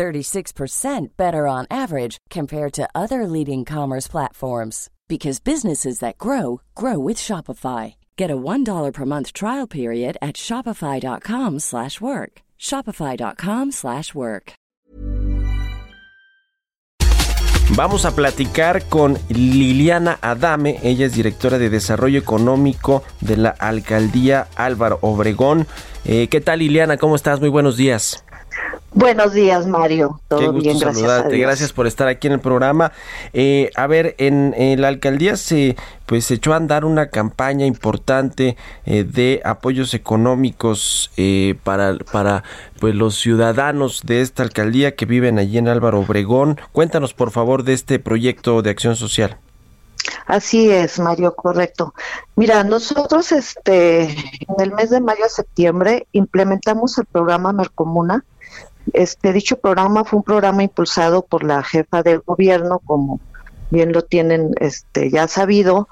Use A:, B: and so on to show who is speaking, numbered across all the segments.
A: 36% better on average compared to other leading commerce platforms because businesses that grow grow with Shopify. Get a $1 per month trial period at shopify.com/work. shopify.com/work.
B: Vamos a platicar con Liliana Adame, ella es directora de Desarrollo Económico de la Alcaldía Álvaro Obregón. Eh, ¿Qué tal Liliana? ¿Cómo estás? Muy buenos días.
C: Buenos días, Mario.
B: Todo Qué gusto bien, gracias saludarte. Gracias por estar aquí en el programa. Eh, a ver, en, la alcaldía se pues se echó a andar una campaña importante eh, de apoyos económicos eh, para para pues los ciudadanos de esta alcaldía que viven allí en Álvaro Obregón. Cuéntanos por favor de este proyecto de acción social.
C: Así es, Mario, correcto. Mira, nosotros este en el mes de mayo a septiembre implementamos el programa Mercomuna este dicho programa fue un programa impulsado por la jefa del gobierno, como bien lo tienen este ya sabido,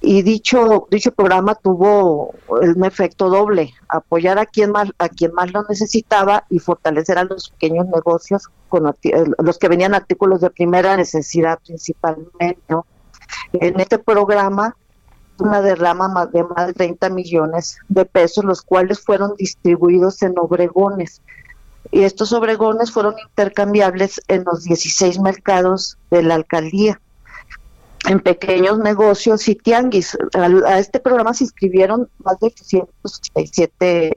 C: y dicho dicho programa tuvo un efecto doble, apoyar a quien más a quien más lo necesitaba y fortalecer a los pequeños negocios con los que venían artículos de primera necesidad principalmente. En este programa una derrama de más de 30 millones de pesos, los cuales fueron distribuidos en obregones y estos obregones fueron intercambiables en los 16 mercados de la alcaldía en pequeños negocios y tianguis. A, este programa se inscribieron más de 887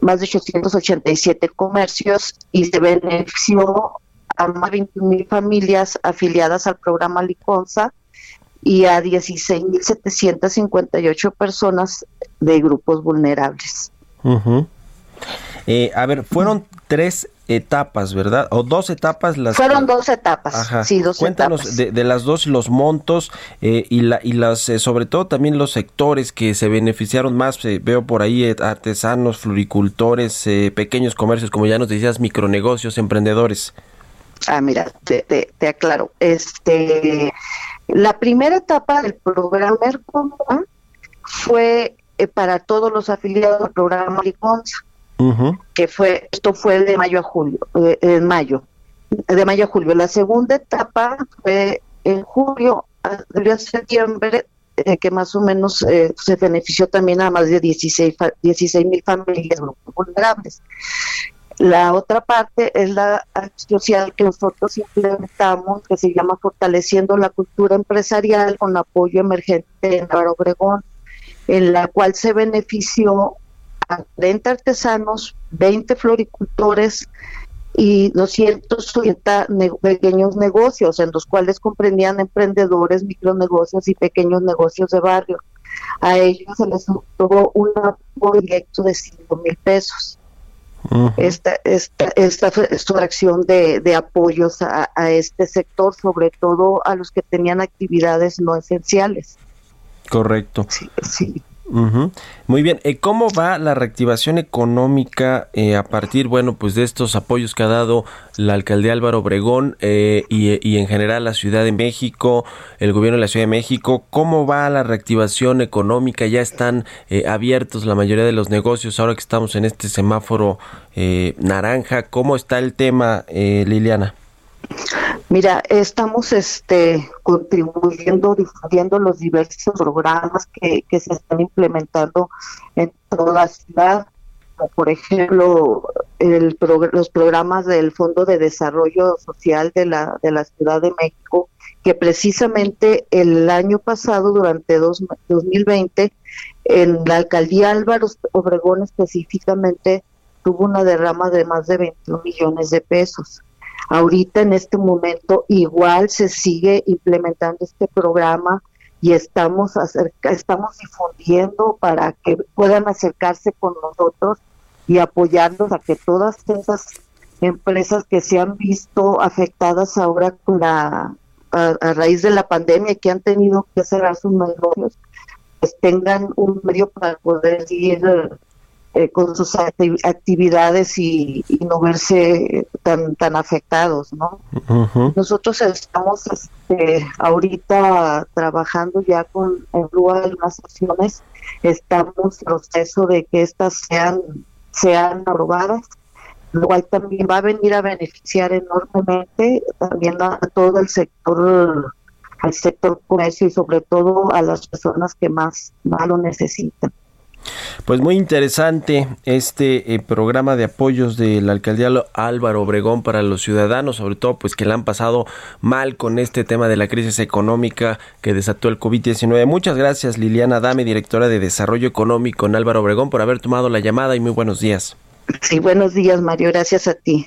C: más de 887 comercios y se benefició a más de 21 mil familias afiliadas al programa Liconza y a 16.758 personas de grupos vulnerables.
B: Eh, a ver, fueron tres etapas, ¿verdad? O dos etapas las
C: Fueron dos etapas. Ajá. Sí, dos
B: Cuéntanos De, de, las dos los montos eh, y la y las eh, sobre todo también los sectores que se beneficiaron más. veo por ahí artesanos, floricultores, pequeños comercios, como ya nos decías, micronegocios, emprendedores.
C: Ah, mira, te, te, aclaro. Este, la primera etapa del programa fue para todos los afiliados al programa Liconza que fue, esto fue de mayo a julio, en mayo, de mayo a julio. La segunda etapa fue en julio, a septiembre, eh, que más o menos eh, se benefició también a más de 16 mil familias vulnerables. La otra parte es la acción social que nosotros implementamos, que se llama Fortaleciendo la Cultura Empresarial con apoyo emergente en Álvaro Obregón, en la cual se benefició 30 artesanos, 20 floricultores y 280 pequeños negocios, en los cuales comprendían emprendedores, micronegocios y pequeños negocios de barrio. A ellos se les tuvo un apoyo directo de 5 mil pesos. Esta, esta, esta es una acción de, de apoyos a, a, este sector, sobre todo a los que tenían actividades no esenciales.
B: Correcto.
C: Sí, sí.
B: Muy bien, eh, ¿cómo va la reactivación económica eh, a partir, bueno, pues de estos apoyos que ha dado la alcaldía Álvaro Obregón eh, y, en general la Ciudad de México, el gobierno de la Ciudad de México? ¿Cómo va la reactivación económica? ¿Ya están abiertos la mayoría de los negocios ahora que estamos en este semáforo naranja? ¿Cómo está el tema, Liliana?
C: Mira, estamos este, contribuyendo, difundiendo los diversos programas que, se están implementando en toda la ciudad, como por ejemplo el los programas del Fondo de Desarrollo Social de la, de la Ciudad de México, que precisamente el año pasado, durante dos, 2020, en la alcaldía Álvaro Obregón específicamente tuvo una derrama de más de 21 millones de pesos. Ahorita en este momento igual se sigue implementando este programa y estamos estamos difundiendo para que puedan acercarse con nosotros y apoyarnos a que todas esas empresas que se han visto afectadas ahora con la a, raíz de la pandemia que han tenido que cerrar sus negocios, pues tengan un medio para poder seguir eh, con sus actividades y, no verse tan tan afectados, ¿no? Nosotros estamos este, ahorita trabajando ya con en las acciones, estamos en proceso de que estas sean sean aprobadas, lo cual también va a venir a beneficiar enormemente también a, todo el sector al sector comercio y sobre todo a las personas que más, más lo necesitan.
B: Pues muy interesante este eh, programa de apoyos del alcaldía Álvaro Obregón para los ciudadanos, sobre todo pues que le han pasado mal con este tema de la crisis económica que desató el COVID-19. Muchas gracias Liliana Dame, directora de Desarrollo Económico en Álvaro Obregón, por haber tomado la llamada y muy buenos días.
C: Sí, buenos días Mario, gracias a ti.